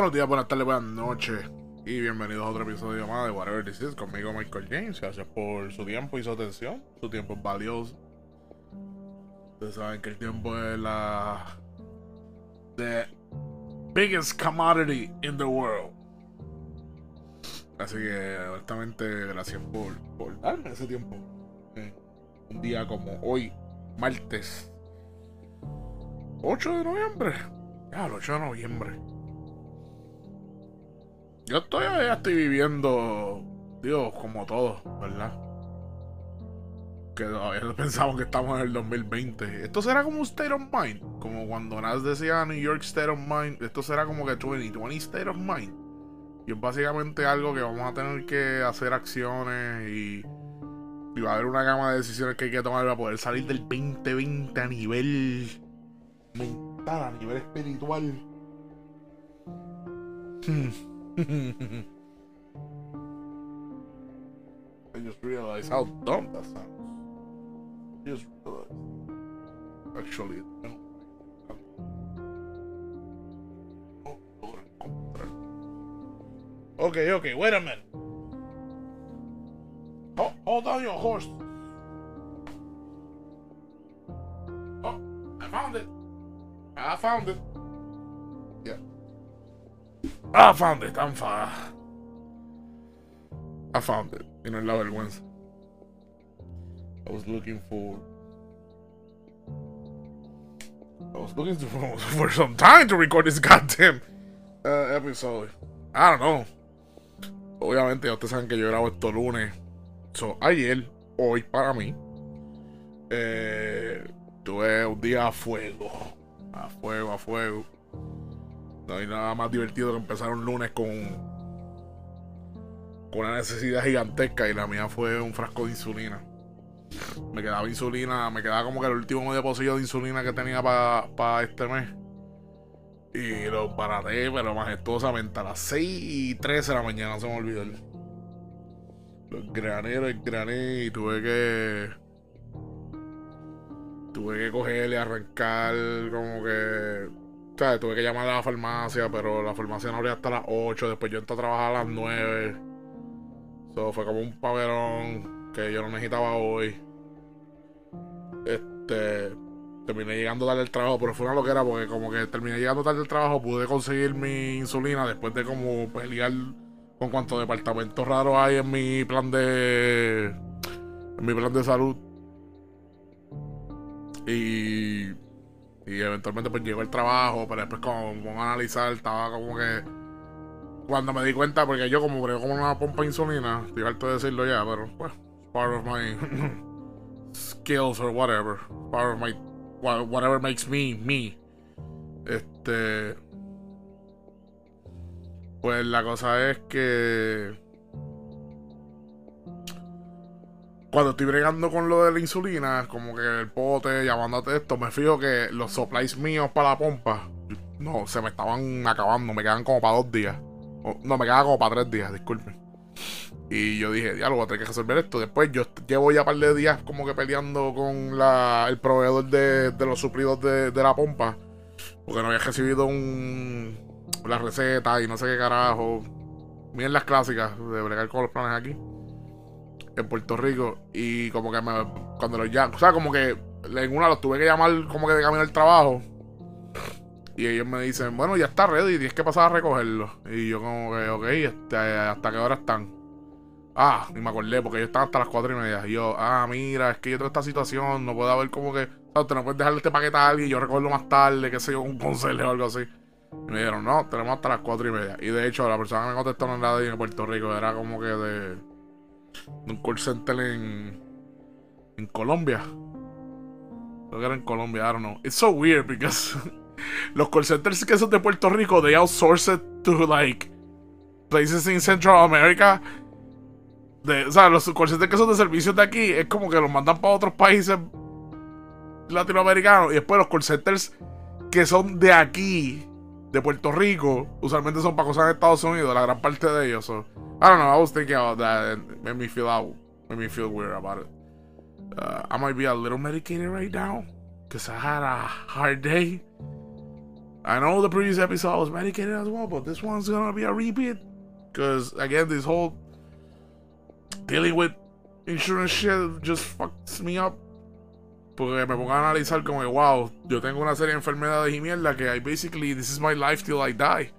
Buenos días, buenas tardes, buenas noches y bienvenidos a otro episodio más de Whatever This Is conmigo Michael James. Gracias por su tiempo y su atención. Su tiempo es valioso. Ustedes saben que el tiempo es la the biggest commodity in the world. Así que honestamente gracias por, darme ese tiempo. Eh, un día como hoy, martes 8 de noviembre. Ya, el 8 de noviembre. Yo ya estoy viviendo, Dios, como todo, ¿verdad? Que todavía pensamos que estamos en el 2020. Esto será como un state of mind. Como cuando Nas decía New York State of Mind. Esto será como que 2020 State of Mind. Y es básicamente algo que vamos a tener que hacer acciones y, y va a haber una gama de decisiones que hay que tomar para poder salir del 2020 a nivel mental, a nivel espiritual. Hmm. I just realized how dumb that sounds. I just realized. Actually, Okay, okay, wait a minute. Oh, hold on your horse. Oh, I found it. I found it. I found it. I'm fine. I found it. You know, la vergüenza. I was looking for. I was looking for, for some time to record this goddamn uh, episode. I don't know. Obviamente, ya ustedes saben que yo grabo esto lunes. So, ayer, hoy para mí, eh, tuve un día a fuego. A fuego, a fuego. No hay nada más divertido que empezar un lunes con, con una necesidad gigantesca y la mía fue un frasco de insulina. Me quedaba insulina, me quedaba como que el último depósito de insulina que tenía para este mes. Y lo baraté, pero majestuosamente a las 6 y 13 de la mañana, se me olvidó. Los graneros, el grané y tuve que. Tuve que cogerle, arrancar como que tuve que llamar a la farmacia, pero la farmacia no abría hasta las 8. Después yo entré a trabajar a las 9. Eso fue como un paverón que yo no necesitaba hoy. Este. Terminé llegando tarde al trabajo, pero fue una loquera porque como que terminé llegando tarde al trabajo, pude conseguir mi insulina después de como pelear con cuantos departamentos raros hay en mi plan de. En mi plan de salud. Y y eventualmente pues llegó el trabajo, pero después como, a analizar, estaba como que... Cuando me di cuenta, porque yo como creo como una pompa de insulina, estoy harto de decirlo ya, pero pues, part of my skills or whatever. Part of my... Whatever makes me, me. Este... Pues la cosa es que cuando estoy bregando con lo de la insulina, como que el pote, llamándote esto, me fijo que los supplies míos para la pompa, no, se me estaban acabando, me quedan como para dos días. no, me quedan como para tres días, disculpen. Y yo dije, diálogo, voy que resolver esto. Después yo llevo ya un par de días como que peleando con la, el proveedor de, de los suplidos de, de, la pompa. Porque no había recibido un, la receta y no sé qué carajo. Miren las clásicas de bregar con los planes aquí en Puerto Rico y como que me, cuando los llamo, o sea, como que en una los tuve que llamar como que de camino al trabajo y ellos me dicen, bueno, ya está ready, tienes que pasar a recogerlo. Y yo como que, ok, este, ¿hasta qué hora están? Ah, ni me acordé, porque ellos están hasta las cuatro y media. Y yo, ah, mira, es que yo tengo esta situación, no puedo haber como que, o te no puedes dejarle este paquete a alguien yo recogerlo más tarde, qué sé yo, un consejo o algo así. Y me dijeron, no, tenemos hasta las cuatro y media. Y de hecho, la persona que me contestó no era de Puerto Rico, era como que de un call center en, en Colombia. Creo que era en Colombia, I don't know. It's so weird because los call centers que son de Puerto Rico, they outsource it to like places in Central America. De, o sea, los call centers que son de servicios de aquí es como que los mandan para otros países latinoamericanos y después los call centers que son de aquí, de Puerto Rico, usualmente son para cosas en Estados Unidos, la gran parte de ellos. son I don't know. I was thinking about that and it made me feel out, made me feel weird about it. Uh, I might be a little medicated right now because I had a hard day. I know the previous episode I was medicated as well, but this one's gonna be a repeat. Because, again, this whole dealing with insurance shit just fucks me up. Porque me pongo a analizar como que, wow, yo tengo una serie de enfermedades y mierda que I basically, this is my life till I die.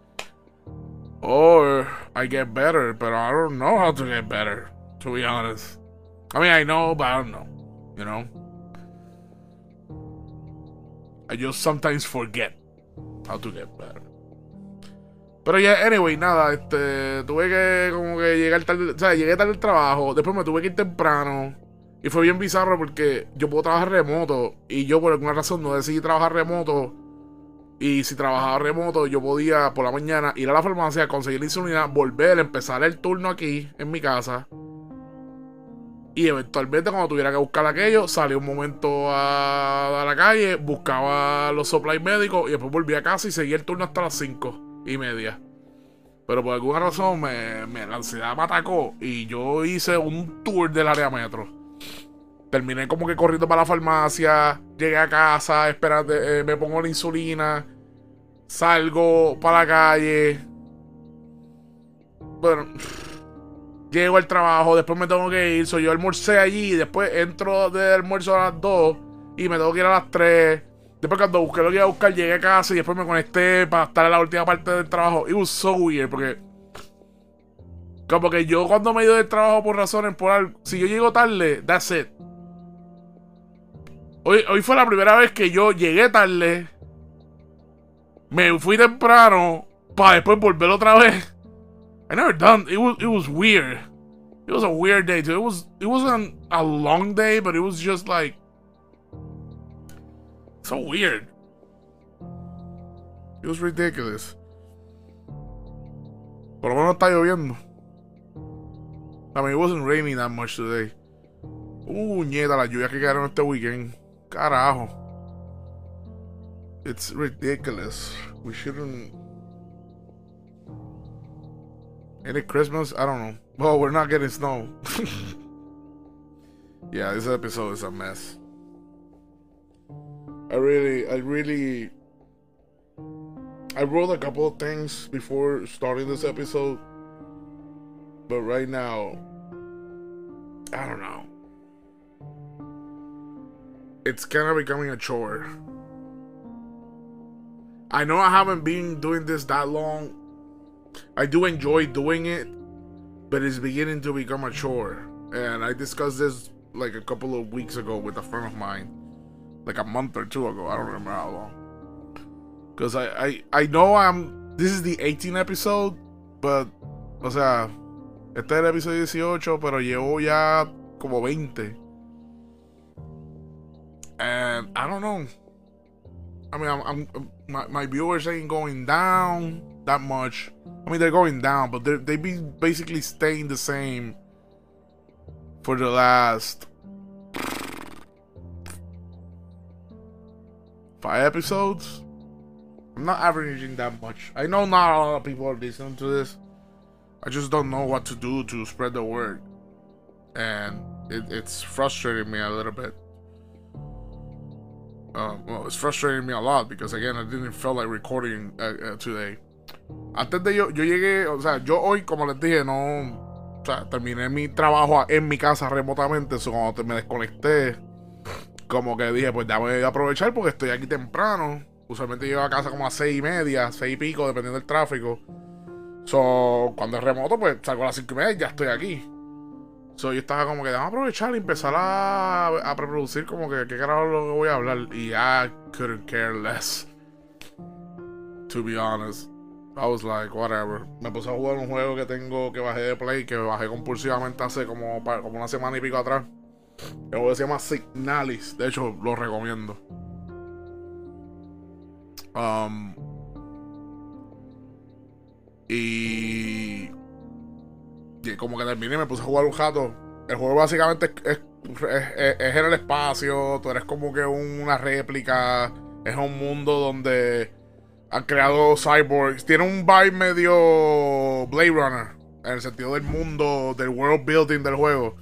Or I get better, but I don't know how to get better, to be honest. I mean, I know, but I don't know, you know? I just sometimes forget how to get better. Pero ya, anyway, nada, este, tuve que como que llegar tarde, o sea, llegué tarde al trabajo, después me tuve que ir temprano. Y fue bien bizarro porque yo puedo trabajar remoto y yo por alguna razón no decidí trabajar remoto. Y si trabajaba remoto, yo podía por la mañana ir a la farmacia, conseguir la insulina, volver, empezar el turno aquí en mi casa. Y eventualmente cuando tuviera que buscar aquello, salía un momento a, la calle, buscaba los supplies médicos y después volvía a casa y seguía el turno hasta las 5 y media. Pero por alguna razón me, la ansiedad me atacó y yo hice un tour del área metro. Terminé como que corriendo para la farmacia, llegué a casa, espérate, eh, me pongo la insulina, salgo para la calle. Bueno Llego al trabajo, después me tengo que ir. Soy yo almorcé allí, después entro de almuerzo a las 2 y me tengo que ir a las 3. Después cuando busqué lo que iba a buscar, llegué a casa y después me conecté para estar en la última parte del trabajo. It was so weird porque... Como que yo cuando me he ido del trabajo por razones, por algo... Si yo llego tarde, that's it. Hoy, fue la primera vez que yo llegué tarde. Me fui temprano para después volver otra vez. I never done. It was it was weird. It was a weird day too. It was it wasn't a long day, but it was just like so weird. It was ridiculous. Por lo menos está lloviendo. I mean, it wasn't raining that much today. Uh, nieta, la lluvia que quedaron este weekend. Carajo. It's ridiculous. We shouldn't Any Christmas? I don't know. Well, we're not getting snow. yeah, this episode is a mess. I really, I really, I wrote a couple of things before starting this episode, but right now, I don't know. It's kind of becoming a chore. I know I haven't been doing this that long, I do enjoy doing it, but it's beginning to become a chore. And I discussed this like a couple of weeks ago with a friend of mine, like a month or two ago. I don't remember how long. Because I, I, I know I'm. This is the 18th episode, but. O sea, este es el episodio 18, pero llevo ya como 20. And I don't know. I mean, I'm, I'm my, my viewers ain't going down that much. I mean, they're going down, but they they be basically staying the same for the last five episodes. I'm not averaging that much. I know not a lot of people are listening to this. I just don't know what to do to spread the word, and it, it's frustrating me a little bit. Uh, well, it's frustrating me a lot because again, I didn't feel like recording uh, uh, today. Antes de yo, yo llegué, o sea, yo hoy, como les dije, no. O sea, terminé mi trabajo en mi casa remotamente. Eso cuando me desconecté, como que dije, pues ya voy a aprovechar porque estoy aquí temprano. Usualmente llego a casa como a seis y media, seis y pico, dependiendo del tráfico. So, cuando es remoto, pues salgo a las cinco y media y ya estoy aquí. So, yo estaba como que, vamos a aprovechar y empezar a, a preproducir como que qué carajo lo que voy a hablar. Y I couldn't care less. To be honest. I was like, whatever. Me puse a jugar un juego que tengo que bajé de Play, que bajé compulsivamente hace como, como una semana y pico atrás. El juego se llama Signalis. De hecho, lo recomiendo. Um, y, como que terminé, me puse a jugar un jato. El juego básicamente es, es, en el espacio. Tú eres como que una réplica. Es un mundo donde han creado cyborgs. Tiene un vibe medio Blade Runner. En el sentido del mundo, del world building del juego.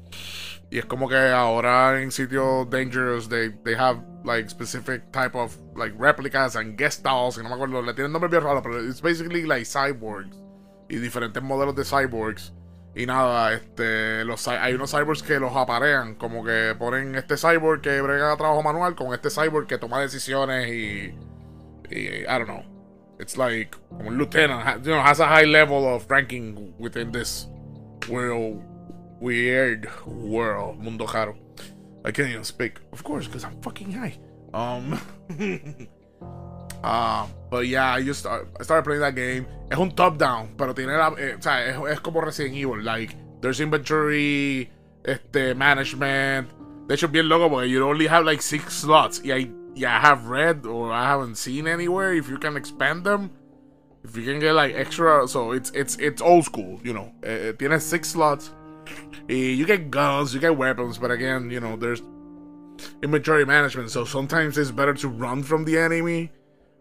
Y es como que ahora en sitios dangerous, they, they have like specific type of like replicas and guest dolls, y no me acuerdo, le tienen nombre bien raro, pero it's basically like cyborgs y diferentes modelos de cyborgs. Y nada, este, los, hay unos cyborgs que los aparean, como que ponen este cyborg que brega trabajo manual con este cyborg que toma decisiones y, I don't know. It's like como un lieutenant, you know, has a high level of ranking within this world, weird world, mundo raro. I can't even speak, of course, because I'm fucking high. Um, uh, but yeah, I just I started playing that game. Es un top down, pero tiene la, eh, o sea, es, es, como Resident Evil. Like, there's inventory, este, management. De hecho, bien loco porque you only have like six slots. I have read or I haven't seen anywhere if you can expand them. If you can get like extra, so it's it's it's old school, you know. Eh, eh tiene six slots. Y you get guns, you get weapons, but again, you know, there's inventory management. So sometimes it's better to run from the enemy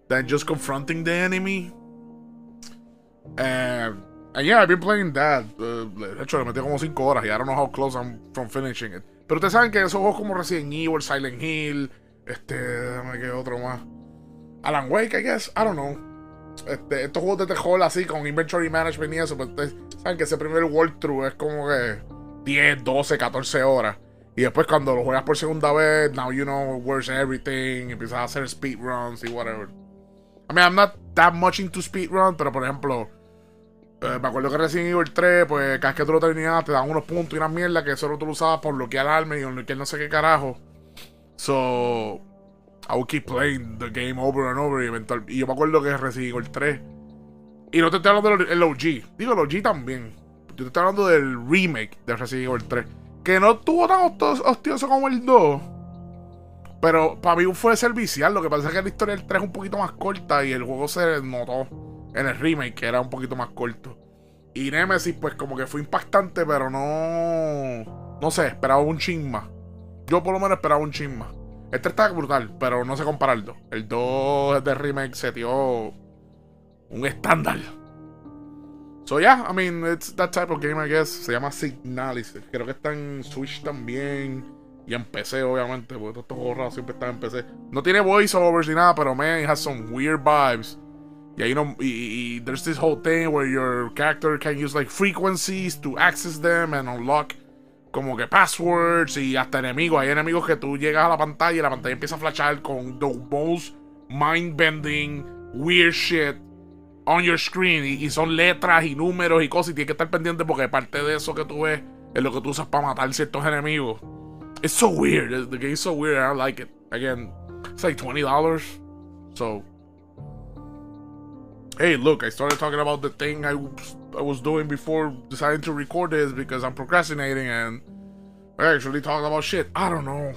than just confronting the enemy. And, and yeah, I've been playing that. Uh, de hecho, le metí como 5 horas y I don't know how close I'm from finishing it. Pero ustedes saben que esos juegos como Resident Evil, Silent Hill, este, déjame que otro más. Alan Wake, I guess, I don't know. Este, estos juegos de terror así con inventory management y eso, pues ustedes saben que ese primer walkthrough es como que 10, 12, 14 horas. Y después cuando lo juegas por segunda vez, now you know where's everything, empiezas a hacer speedruns y whatever. I mean, I'm not that much into speedrun, pero por ejemplo, eh, me acuerdo que Resident Evil 3, pues cada vez que tú lo terminabas te dan unos puntos y una mierda que solo tú lo usabas por bloquear arma y bloquear no sé qué carajo. So, I would keep playing the game over and over y, eventual, y yo me acuerdo que Resident Evil 3. Y no te estoy hablando del OG, digo el OG también. Yo te estoy hablando del remake de Resident Evil 3. Que no estuvo tan hostioso como el 2. Pero para mí fue servicial. Lo que pasa es que la historia del 3 es un poquito más corta y el juego se notó en el remake, que era un poquito más corto. Y Nemesis, pues como que fue impactante, pero no. No sé, esperaba un chin más. Yo por lo menos esperaba un. El 3 está brutal, pero no sé compararlo. El 2 de remake se dio un estándar. So yeah, I mean, it's that type of game, I guess. Se llama Signalis. Creo que está en Switch también. Y en PC, obviamente, porque estos juegos siempre están en PC. No tiene voiceovers ni nada, pero man, it has some weird vibes. Y ahí no, y, y, there's this whole thing where your character can use like frequencies to access them and unlock como que passwords y hasta enemigos. Hay enemigos que tú llegas a la pantalla y la pantalla empieza a flashar con the most mind-bending, weird shit on your screen y, son letras y números y cosas y tienes que estar pendiente porque parte de eso que tú ves es lo que tú usas para matar ciertos enemigos. It's so weird. The game's so weird. I like it. Again, it's like $20. So, hey, look, I started talking about the thing I, I was doing before deciding to record this because I'm procrastinating and I actually talking about shit. I don't know.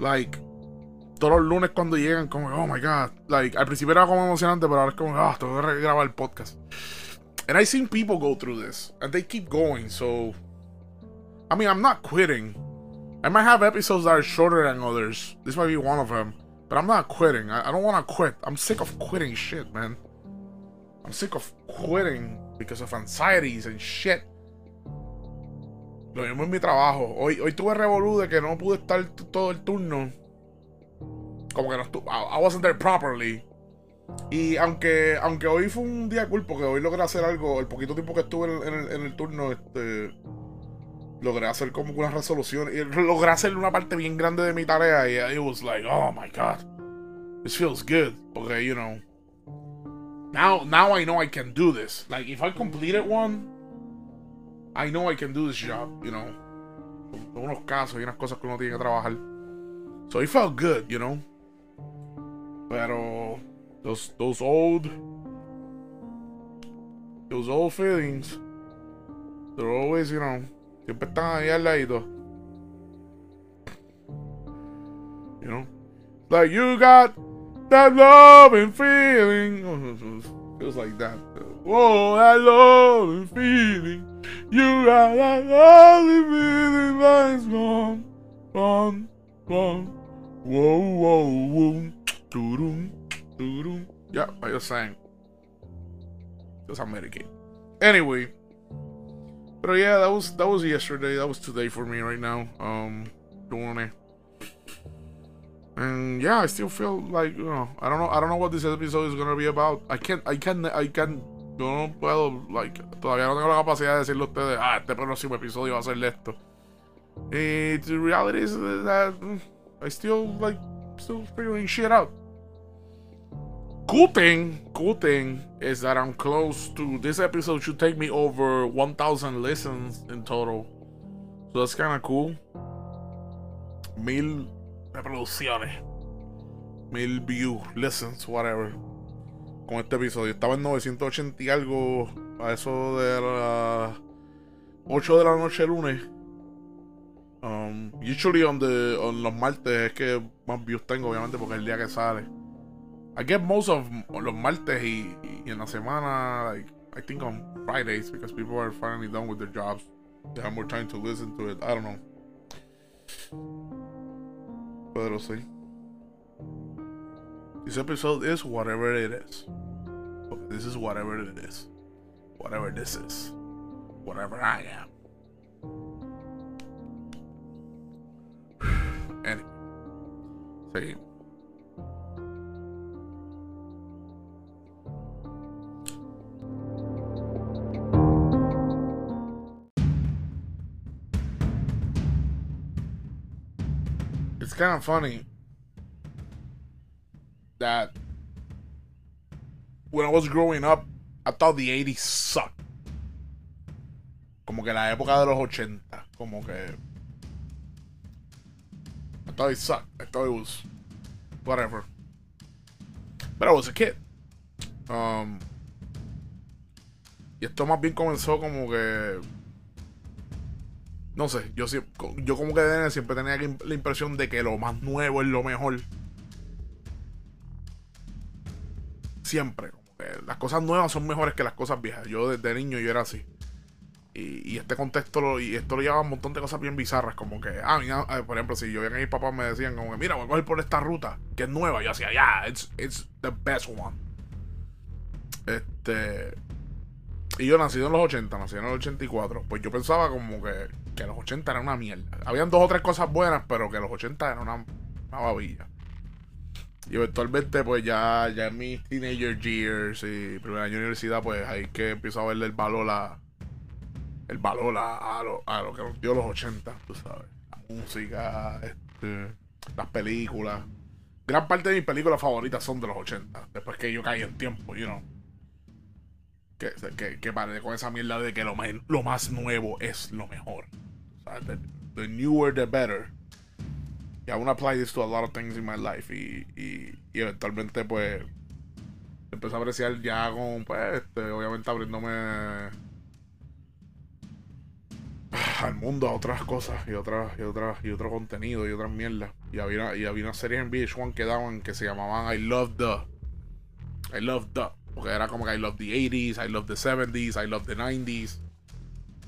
Like, todos los lunes cuando llegan, como, oh my god. Like, al principio era como emocionante, pero ahora es como, ah, tengo que grabar el podcast. And I've seen people go through this, and they keep going, so. I mean, I'm not quitting. I might have episodes that are shorter than others. This might be one of them. But I'm not quitting. I, I don't want to quit. I'm sick of quitting shit, man. I'm sick of quitting because of anxieties and shit. Lo mismo en mi trabajo. Hoy, hoy tuve revolú de que no pude estar todo el turno como que no estuve, I wasn't there properly. Y aunque, aunque hoy fue un día cool, porque hoy logré hacer algo, el poquito tiempo que estuve en, el, en el, turno, este, logré hacer como una resolución, y logré hacer una parte bien grande de mi tarea, y it was like, oh my god, this feels good, porque, you know, now, now I know I can do this. Like, if I completed one, I know I can do this job, you know. unos casos y unas cosas que uno tiene que trabajar. So it felt good, you know. Pero those those old those old feelings, they're always, you know, siempre están ahí al lado. You know, like you got that love and feeling. Oh, was like that. Whoa, that love and feeling. You got that love and feeling that's gone, gone, gone. Whoa, whoa, whoa. Doo-doo, doo-doo. Yeah, I was saying. Because I'm medicated. Anyway. But yeah, that was that was yesterday. That was today for me right now. Um, doing it. And yeah, I still feel like you know, I don't know, I don't know what this episode is gonna be about. I can't, I can't, I can't. Yo no puedo, like, todavía no tengo la capacidad de decirle a ustedes, ah, este próximo episodio va a ser esto. And the reality is that mm, I still like, still figuring shit out. Cool thing, cool thing is that I'm close to this episode should take me over 1,000 listens in total. So that's kind of cool. Mil reproducciones, mil views, listens, whatever. Con este episodio. Estaba en 980 y algo a eso de las 8 de la noche lunes. Um, usually on, the, on los martes es que más views tengo, obviamente, porque es el día que sale. I get most of los martes y, y en la semana, like, I think on Fridays, because people are finally done with their jobs. They have more time to listen to it. I don't know. Pero sí. This episode is whatever it is. This is whatever it is. Whatever this is. Whatever I am. anyway. Seguimos. It's kind of funny that when I was growing up, I thought the 80s sucked. Como que la época de los 80, como que I thought it sucked. I thought it was whatever. But I was a kid. Um, y esto más bien comenzó como que no sé, yo, yo como que de siempre tenía la impresión de que lo más nuevo es lo mejor. Siempre, las cosas nuevas son mejores que las cosas viejas. Yo desde niño yo era así. Y, este contexto lo, y esto lo llevaba un montón de cosas bien bizarras, como que, ah, mira, eh, por ejemplo, si yo veía que mis papás me decían como que, mira, voy a coger por esta ruta, que es nueva, yo hacía, ya, it's, it's the best one. Este, y yo nacido en los 80, nací en el 84, pues yo pensaba como que, que los 80 era una mierda. Habían dos o tres cosas buenas, pero que los 80 era una, una babilla. Y eventualmente, pues ya, ya en mis teenager years y primer año de universidad, pues ahí que empiezo a verle el valor a. El valor a, lo, a lo que nos dio los 80, tú sabes. La música, este, las películas. Gran parte de mis películas favoritas son de los 80. Después que yo caí en tiempo, you know que, que, que pare con esa mierda de que lo, lo más nuevo es lo mejor. O sea, the, newer the better. Y I want to apply this to a lot of things in my life. Y, y, y eventualmente, pues, empecé a apreciar ya con, pues, este, obviamente abriéndome al mundo a otras cosas y otras y otras y otro contenido y otras mierdas. Y había, y había una serie en VH1 que daban que se llamaban I Love the I Love the porque era como que I love the 80s, I love the 70s, I love the 90s.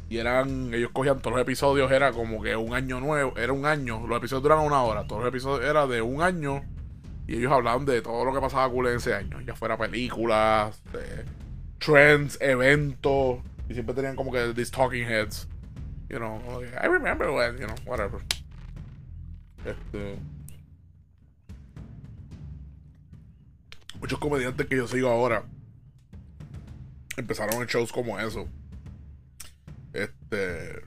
Y eran, ellos cogían todos los episodios, era como que un año nuevo, era un año, los episodios duraban una hora, todos los episodios eran de un año y ellos hablaban de todo lo que pasaba cool en ese año, ya fuera películas, trends, eventos, y siempre tenían como que these talking heads, you know, I remember when, you know, whatever. Este, muchos comediantes que yo sigo ahora empezaron en shows como eso. Este.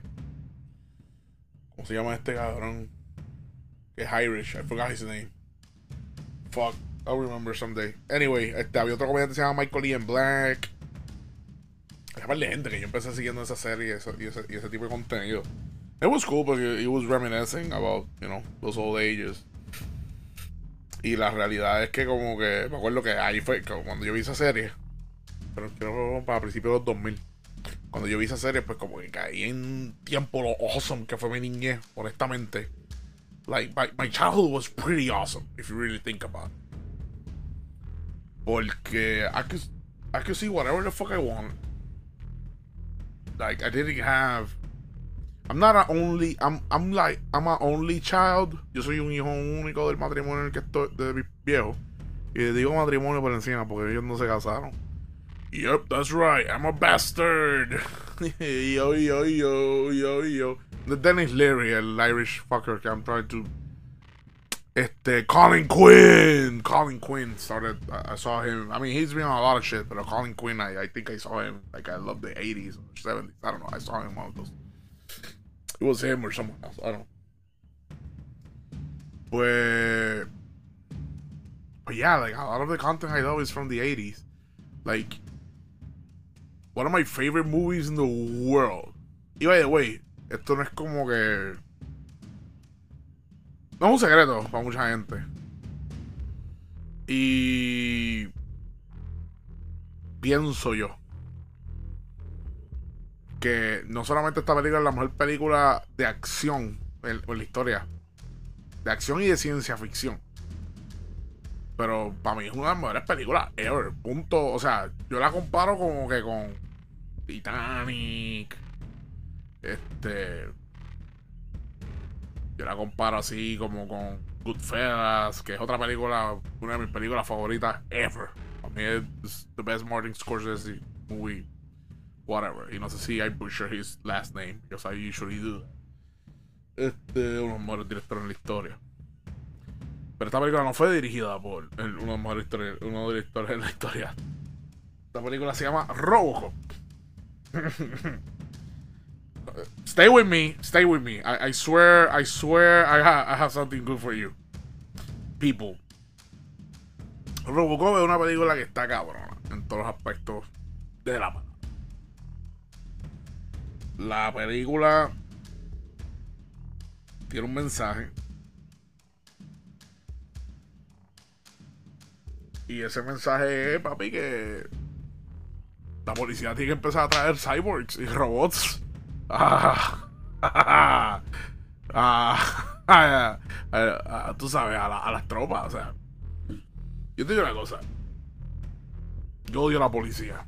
¿Cómo se llama este cabrón? Que es Irish. I forgot his name. Fuck. I'll remember someday. Anyway, este, había otro comediante que se llama Michael Ian Black. Hay par de gente que yo empecé siguiendo esa serie y ese tipo de contenido. It was cool porque it was reminiscing about, you know, those old ages. Y la realidad es que como que me acuerdo que ahí fue cuando yo vi esa serie pero creo para principios de los 2000. Cuando yo vi esa serie, pues como que caí en tiempo lo awesome que fue mi niñez, honestamente. Like, my, childhood was pretty awesome, if you really think about it. Porque I could, I could see whatever the fuck I want. Like, I didn't have. I'm not a only. I'm, I'm like. I'm a only child. Yo soy un hijo único del matrimonio en el que estoy. de mi viejo. Y digo matrimonio por encima porque ellos no se casaron. Yep, that's right. I'm a bastard. yo, yo, yo, yo, yo. The Dennis Leary, el Irish fucker I'm trying to Este, Colin Quinn. Colin Quinn started. I, saw him. I mean, he's been on a lot of shit, but Colin Quinn, I, I think I saw him. Like, I love the 80s or 70s. I don't know. I saw him of those. It was him or someone else. I don't know. Pues. But yeah, like, a lot of the content I know is from the 80s. Like, one of my favorite movies in the world. Y by the way, esto no es como que. No es un secreto para mucha gente. Y. Pienso yo. Que no solamente esta película es la mejor película de acción en, en la historia. De acción y de ciencia ficción. Pero para mí es una de las mejores películas ever. Punto. O sea, yo la comparo como que con Titanic. Este. Yo la comparo así como con Goodfellas, que es otra película, una de mis películas favoritas ever. Para mí es the best Martin Scorsese movie, whatever. Y no sé si I butcher his last name, because I usually do. Este, uno de los mejores directores en la historia. Pero esta película no fue dirigida por uno de los mejores directores en la historia. Esta película se llama Robocop. stay with me, stay with me. I, swear, I swear, I, ha I have something good for you, people. Robocop es una película que está cabrona en todos los aspectos de la La película tiene un mensaje. Y ese mensaje es, papi, que la policía tiene que empezar a traer cyborgs y robots. Ah, ah, ah, tú sabes, a, las tropas. O sea, yo te digo una cosa. Yo odio a la policía.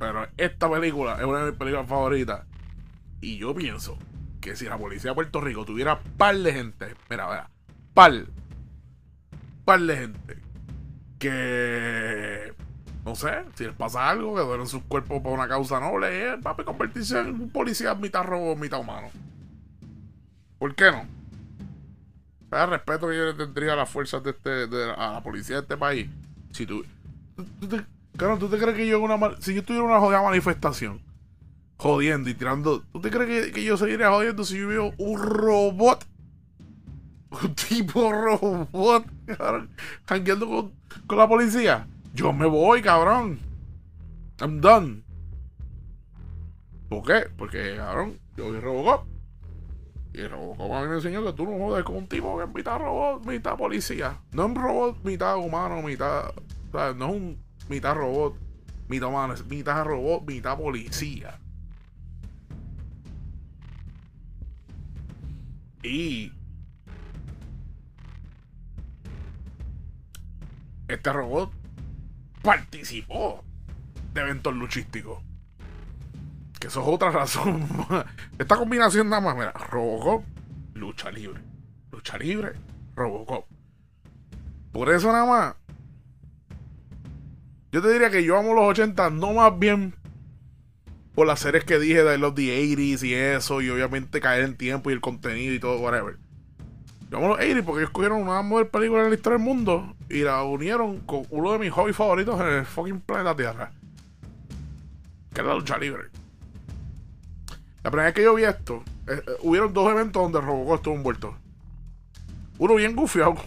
Pero esta película es una de mis películas favoritas. Y yo pienso que si la policía de Puerto Rico tuviera par de gente, mira, mira, par, par de gente que no sé, si les pasa algo, que duelen sus cuerpos por una causa noble, es papi convertirse en un policía mitad robot, mitad humano. ¿Por qué no? El respeto que yo le tendría a las fuerzas de este, de, a la policía de este país. Si tú, tú, te, ¿tú te crees que yo en una si yo tuviera una jodida manifestación, jodiendo y tirando, ¿tú te crees que, yo seguiría jodiendo si yo veo un robot? Un tipo robot, jangueando con, con la policía. Yo me voy, cabrón. I'm done. ¿Por qué? Porque, cabrón, yo vi Robocop. Y Robocop a mí me enseñó que tú no jodes con un tipo que es mitad robot, mitad policía. No es un robot mitad humano, mitad. O sea, no es un mitad robot, mitad humano, mitad robot, mitad policía. Y. Este robot participó de eventos luchísticos. Que eso es otra razón. Esta combinación nada más, mira, Robocop, lucha libre. Lucha libre, Robocop. Por eso nada más. Yo te diría que yo amo los 80, no más bien por las series que dije de los The 80s y eso, y obviamente caer en tiempo y el contenido y todo, whatever. Yo los 80 porque ellos cogieron una mejor película en la historia del mundo y la unieron con uno de mis hobbies favoritos en el fucking planeta Tierra. Que es la lucha libre. La primera vez que yo vi esto, eh, eh, hubieron dos eventos donde Robocop estuvo envuelto. Uno bien gufiado.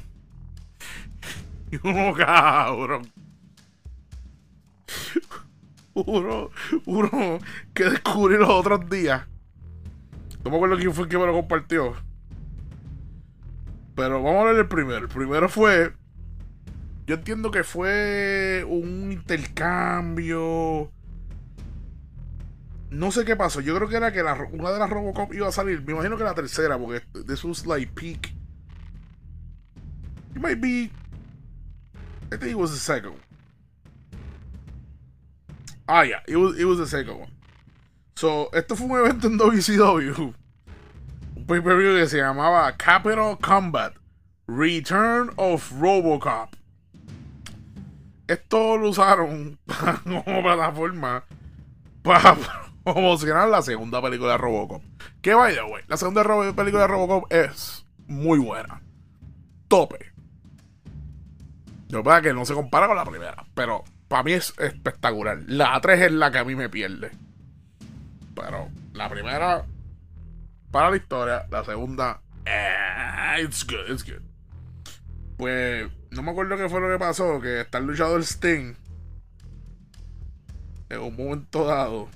Y uno cabrón. Uno, uno que descubrí los otros días. No me acuerdo quién fue el que me lo compartió pero vamos a ver el primero. El primero fue. Yo entiendo que fue un intercambio. No sé qué pasó. Yo creo que era que una de las Robocop iba a salir. Me imagino que la tercera, porque this was like peak. It might be. I think it was the second Ah, yeah, it was, it was the second one. So, esto fue un evento en WCW pay-per-view que se llamaba Capital Combat Return of Robocop. Esto lo usaron como plataforma para promocionar la segunda película de Robocop. Que vaya, güey. La segunda película de Robocop es muy buena. Tope. Yo verdad que no se compara con la primera, pero para mí es espectacular. La 3 es la que a mí me pierde. Pero la primera, para la historia. La segunda, eh, it's good, it's good. Pues no me acuerdo qué fue lo que pasó, que está el luchador Sting en un momento dado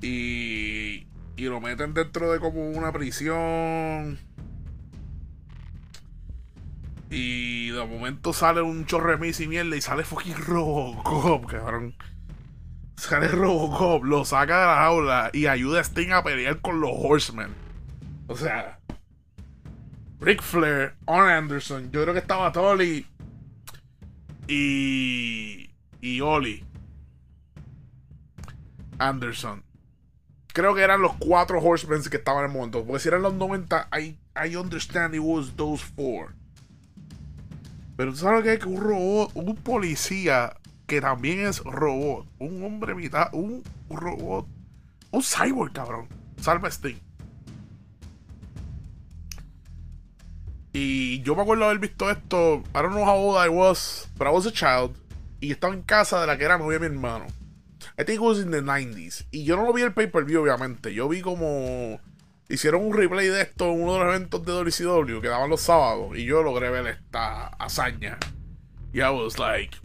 y, y lo meten dentro de como una prisión y de momento sale un chorremis y mierda y sale fucking Robocop, cabrón. Sale Robocop, lo saca de la jaula y ayuda a Sting a pelear con los Horsemen. O sea, Rick Flair, On Anderson, yo creo que estaba Tolly y. y Oli Anderson. Creo que eran los cuatro Horsemen que estaban en el momento. Porque si eran los 90, I, I understand it was those four. Pero tú sabes que es que un robot, un policía que también es robot, un hombre mitad, un, robot, un cyborg, cabrón. Salva Sting. Y yo me acuerdo haber visto esto. I don't know how old I was, but I was a child. Y estaba en casa de la que era novia de mi hermano. I think it was in the 90s. Y yo no lo vi el pay-per-view, obviamente. Yo vi como. Hicieron un replay de esto en uno de los eventos de WCW que daban los sábados. Y yo logré ver esta hazaña. Y I was like.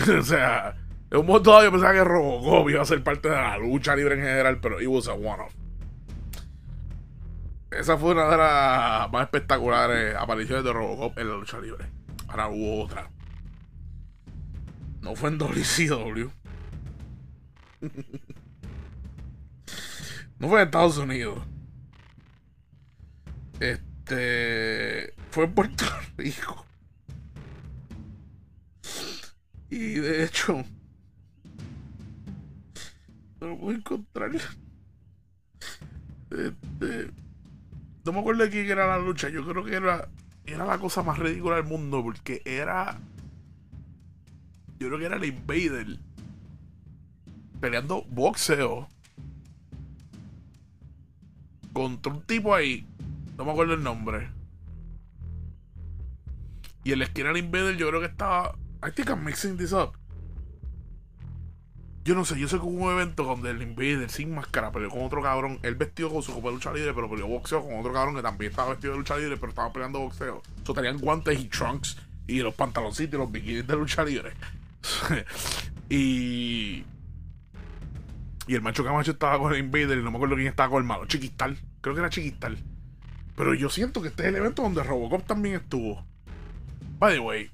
o sea, en un momento dado yo pensaba que Robocop iba a ser parte de la lucha libre en general, pero it was a one-off. Esa fue una de las más espectaculares apariciones de Robocop en la lucha libre. Ahora hubo otra. No fue en WCW. no fue en Estados Unidos. Este. Fue en Puerto Rico. Y de hecho. No a encontrar. Este. No me acuerdo de quién era la lucha. Yo creo que era, era la cosa más ridícula del mundo. Porque era. Yo creo que era el Invader. Peleando boxeo. Contra un tipo ahí. No me acuerdo el nombre. Y el esquina del Invader yo creo que estaba. I think I'm mixing this up. Yo no sé, yo sé que hubo un evento donde el Invader sin máscara peleó con otro cabrón. Él vestido con su copa de lucha libre, pero peleó boxeo con otro cabrón que también estaba vestido de lucha libre, pero estaba peleando boxeo. So, tenían guantes y trunks y los pantaloncitos y los bikinis de lucha libre. y. Y el macho Camacho estaba con el Invader y no me acuerdo quién estaba con el malo. Chiquistal. Creo que era Chiquistal. Pero yo siento que este es el evento donde Robocop también estuvo. By the way,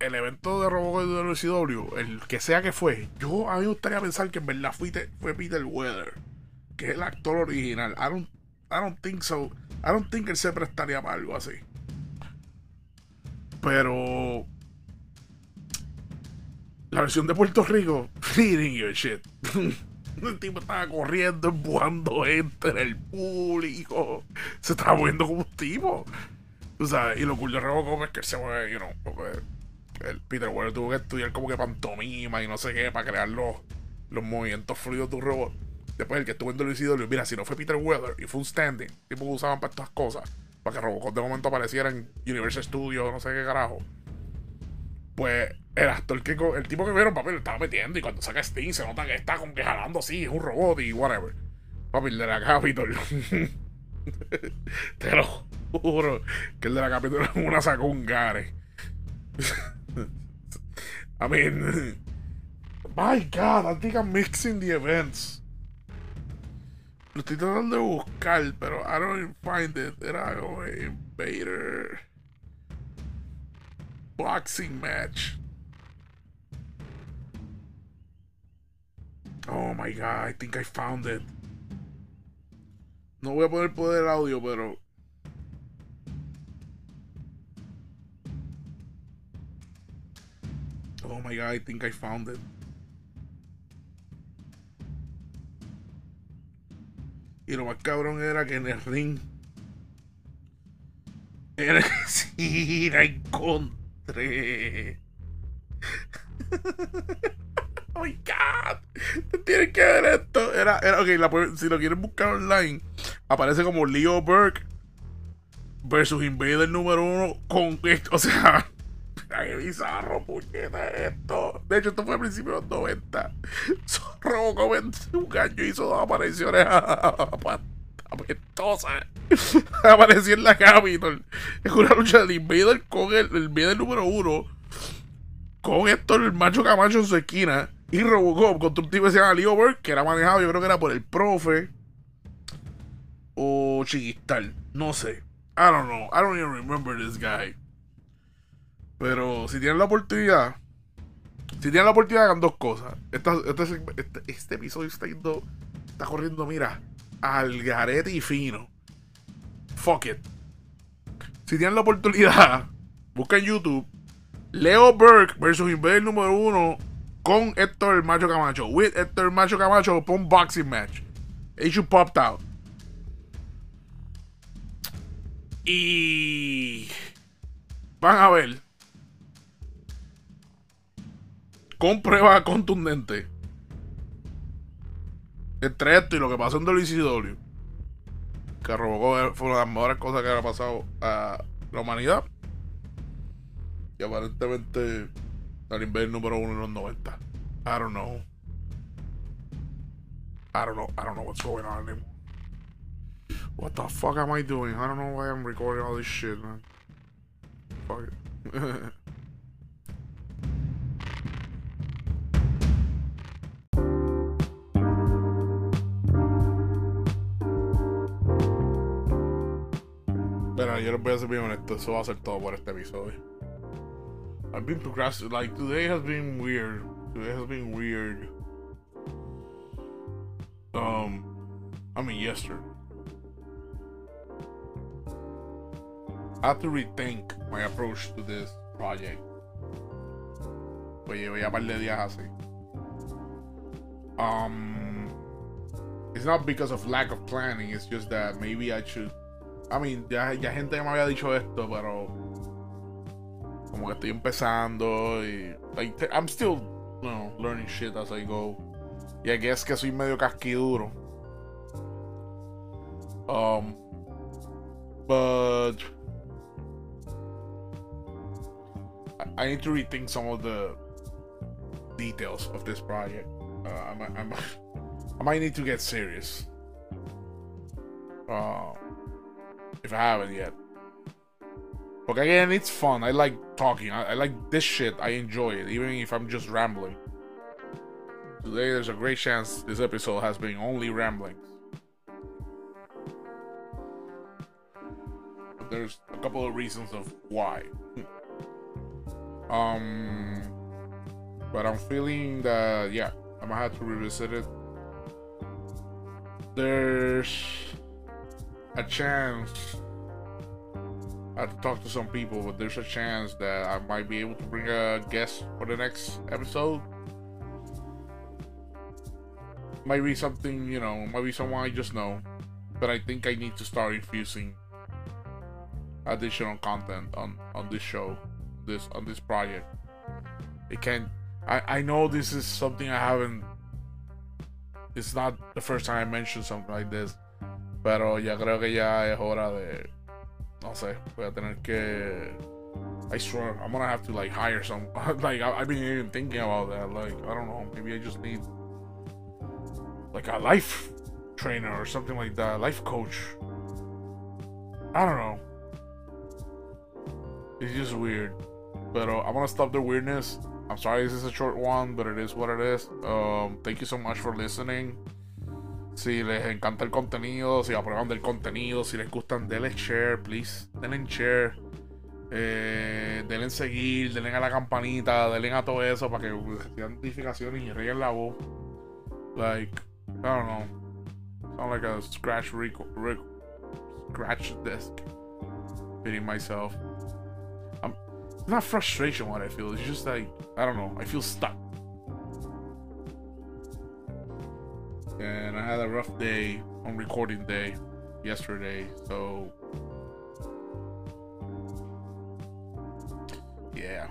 el evento de Robocop de WCW, el que sea que fue, yo a mí me gustaría pensar que en verdad fue, fue Peter Weather, que es el actor original. I don't, I don't think so. I don't think él se prestaría para algo así. Pero la versión de Puerto Rico, feeding your shit. El tipo estaba corriendo, empujando gente en el público. Se estaba moviendo como un tipo. O sea, y lo cool de Robocop es que se mueve, you know, el Peter Weller tuvo que estudiar como que pantomima y no sé qué para crear los, los movimientos fluidos de un robot. Después el que estuvo en WCW, mira, si no fue Peter Weller y fue un standing, tipo que usaban para estas cosas, para que Robocop de momento apareciera en Universal Studios, no sé qué carajo. Pues el actor que el tipo que vieron, papi, lo estaba metiendo y cuando saca Steam se nota que está como que jalando así, es un robot y whatever. Papi, el de la Capitol. Te lo juro que el de la Capitol es una sacó gare. I mean, my God, I think I'm mixing the events. Lo estoy tratando de buscar, pero I don't find it. Era algo Invader boxing match. Oh my God, I think I found it. No voy a poder poder audio, pero Oh my god, I think I found it. Y lo más cabrón era que en el ring. Era sí, la encontré. Oh my god. Tienes que ver esto. Era, era, ok, si lo quieren buscar online, aparece como Leo Burke versus Invader número uno con esto. O sea, qué bizarro, puñeta esto. De hecho, esto fue a principios de los 90. Robocop en un año hizo dos apariciones apestosas. Apareció en la Capitol. Es una lucha del Invader con el, el Invader número uno. Con esto el macho Camacho en su esquina. Y Robocop contra un tipo que se llama Leo Burke, que era manejado, yo creo que era por el profe. O Chiquistal. No sé. I don't know. I don't even remember this guy. Pero si tienen la oportunidad. Si tienen la oportunidad, hagan dos cosas. Este, episodio está yendo. Está corriendo, mira. Al garete y fino. Fuck it. Si tienen la oportunidad, busquen YouTube. Leo Burke versus Invader número uno con Héctor Macho Camacho. With Héctor Macho Camacho, pon boxing match. Issue popped out. Y van a ver con prueba contundente entre esto y lo que pasó en WCW que Robocop fue una de las mejores cosas que ha pasado a la humanidad y aparentemente el Invader número uno en los 90 I don't know I don't know I don't know what's going on anymore What the fuck am I doing? I don't know why I'm recording all this shit, man. Fuck it. yo les voy a ser bien honesto, eso va a ser todo por este episodio. I've been procrastinating, like today has been weird. Today has been weird. Um, I mean yesterday. I have to rethink my approach to this project. Pues llevo ya par de días así. Um, it's not because of lack of planning, it's just that maybe I should. I mean, ya, ya gente me había dicho esto, pero como que estoy empezando y like, I'm still, you know, learning shit as I go. I guess que soy medio casquiduro. Um, but I need to rethink some of the details of this project. Uh, I, might, I, I might need to get serious. Uh, if I haven't yet. But again, it's fun. I like talking. I, I like this shit. I enjoy it, even if I'm just rambling. Today, there's a great chance this episode has been only ramblings. But there's a couple of reasons of why. Um, but I'm feeling that yeah, I'm gonna have to revisit it. There's a chance. I have to talk to some people, but there's a chance that I might be able to bring a guest for the next episode. Might be something, you know, might be someone I just know. But I think I need to start infusing additional content on on this show this on this project. It can't. I I know this is something I haven't. It's not the first time I mentioned something like this, pero ya creo que ya es hora de. No sé, voy a tener que. I swear, I'm gonna have to like hire some. like I, I've been even thinking about that. Like I don't know, maybe I just need like a life trainer or something like that, life coach. I don't know. It's just weird. Pero I'm gonna stop the weirdness. I'm sorry this is a short one, but it is what it is. Um, thank you so much for listening. Si les encanta el contenido, si aprueban del contenido, si les gustan, denle share, please. Denle share. Eh, denle seguir, denle a la campanita, denle a todo eso para que reciban notificaciones y reguen la voz. Like, I don't know. Sound like a scratch record, scratch desk. Hitting myself not frustration what I feel. It's just like I don't know. I feel stuck. And I had a rough day on recording day yesterday, so yeah.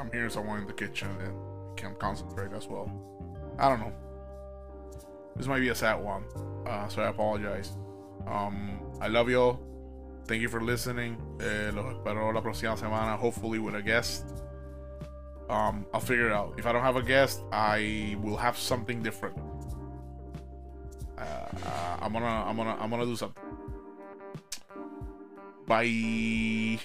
I'm hearing someone in the kitchen and can't concentrate as well. I don't know. This might be a sad one, uh, so I apologize. Um, I love y'all. Thank you for listening. Eh, los espero la próxima semana, hopefully with a guest. Um, I'll figure it out. If I don't have a guest, I will have something different uh, I'm gonna I'm gonna I'm gonna do something. Bye.